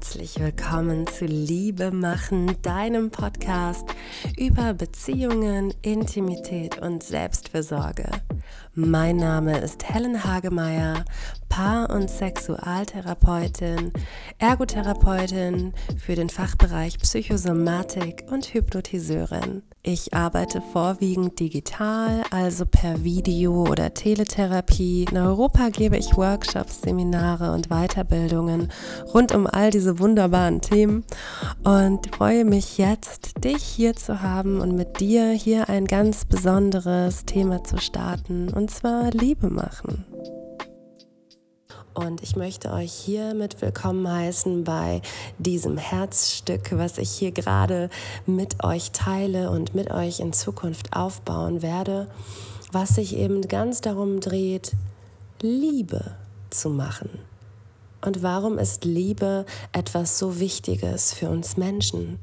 herzlich willkommen zu Liebe machen, deinem Podcast über Beziehungen, Intimität und Selbstfürsorge. Mein Name ist Helen Hagemeyer, Paar- und Sexualtherapeutin, Ergotherapeutin für den Fachbereich Psychosomatik und Hypnotiseurin. Ich arbeite vorwiegend digital, also per Video oder Teletherapie. In Europa gebe ich Workshops, Seminare und Weiterbildungen rund um all diese wunderbaren Themen und freue mich jetzt, dich hier zu haben und mit dir hier ein ganz besonderes Thema zu starten, und zwar Liebe machen. Und ich möchte euch hiermit willkommen heißen bei diesem Herzstück, was ich hier gerade mit euch teile und mit euch in Zukunft aufbauen werde, was sich eben ganz darum dreht, Liebe zu machen. Und warum ist Liebe etwas so Wichtiges für uns Menschen?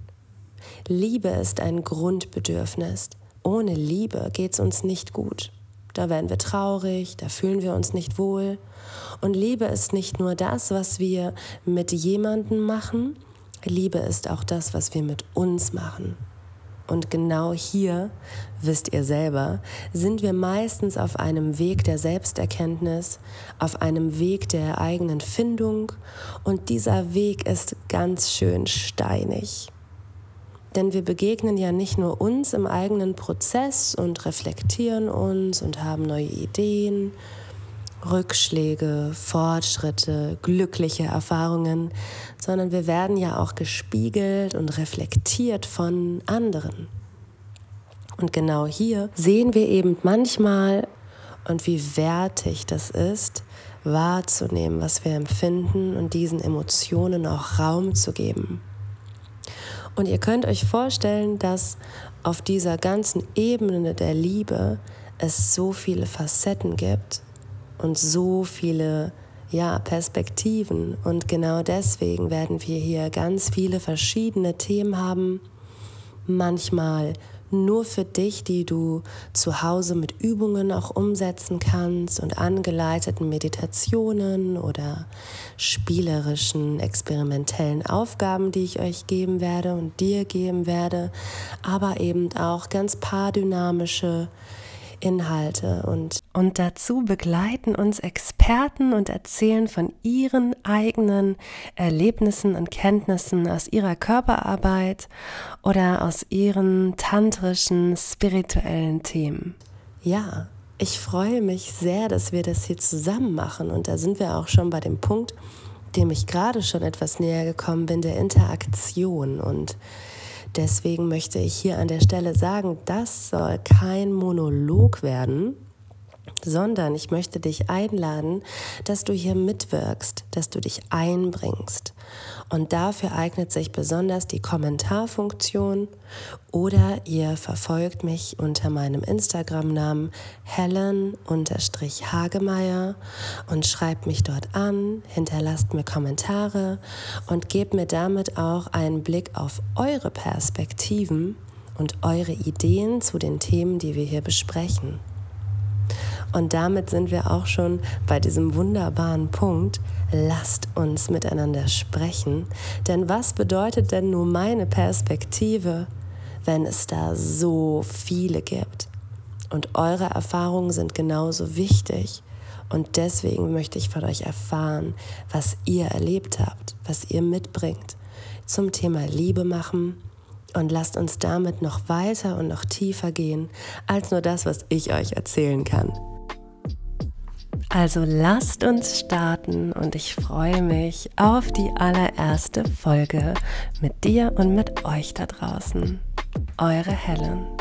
Liebe ist ein Grundbedürfnis. Ohne Liebe geht es uns nicht gut. Da werden wir traurig, da fühlen wir uns nicht wohl. Und Liebe ist nicht nur das, was wir mit jemandem machen, Liebe ist auch das, was wir mit uns machen. Und genau hier, wisst ihr selber, sind wir meistens auf einem Weg der Selbsterkenntnis, auf einem Weg der eigenen Findung und dieser Weg ist ganz schön steinig. Denn wir begegnen ja nicht nur uns im eigenen Prozess und reflektieren uns und haben neue Ideen, Rückschläge, Fortschritte, glückliche Erfahrungen, sondern wir werden ja auch gespiegelt und reflektiert von anderen. Und genau hier sehen wir eben manchmal und wie wertig das ist, wahrzunehmen, was wir empfinden und diesen Emotionen auch Raum zu geben. Und ihr könnt euch vorstellen, dass auf dieser ganzen Ebene der Liebe es so viele Facetten gibt und so viele ja, Perspektiven. Und genau deswegen werden wir hier ganz viele verschiedene Themen haben. Manchmal nur für dich, die du zu Hause mit Übungen auch umsetzen kannst und angeleiteten Meditationen oder spielerischen, experimentellen Aufgaben, die ich euch geben werde und dir geben werde, aber eben auch ganz paardynamische Inhalte und und dazu begleiten uns Experten und erzählen von ihren eigenen Erlebnissen und Kenntnissen aus ihrer Körperarbeit oder aus ihren tantrischen spirituellen Themen. Ja, ich freue mich sehr, dass wir das hier zusammen machen und da sind wir auch schon bei dem Punkt, dem ich gerade schon etwas näher gekommen bin, der Interaktion und Deswegen möchte ich hier an der Stelle sagen, das soll kein Monolog werden, sondern ich möchte dich einladen, dass du hier mitwirkst, dass du dich einbringst. Und dafür eignet sich besonders die Kommentarfunktion oder ihr verfolgt mich unter meinem Instagram-Namen Helen-Hagemeyer und schreibt mich dort an, hinterlasst mir Kommentare und gebt mir damit auch einen Blick auf eure Perspektiven und eure Ideen zu den Themen, die wir hier besprechen. Und damit sind wir auch schon bei diesem wunderbaren Punkt. Lasst uns miteinander sprechen. Denn was bedeutet denn nur meine Perspektive, wenn es da so viele gibt? Und eure Erfahrungen sind genauso wichtig. Und deswegen möchte ich von euch erfahren, was ihr erlebt habt, was ihr mitbringt zum Thema Liebe machen. Und lasst uns damit noch weiter und noch tiefer gehen als nur das, was ich euch erzählen kann. Also lasst uns starten und ich freue mich auf die allererste Folge mit dir und mit euch da draußen. Eure Helen.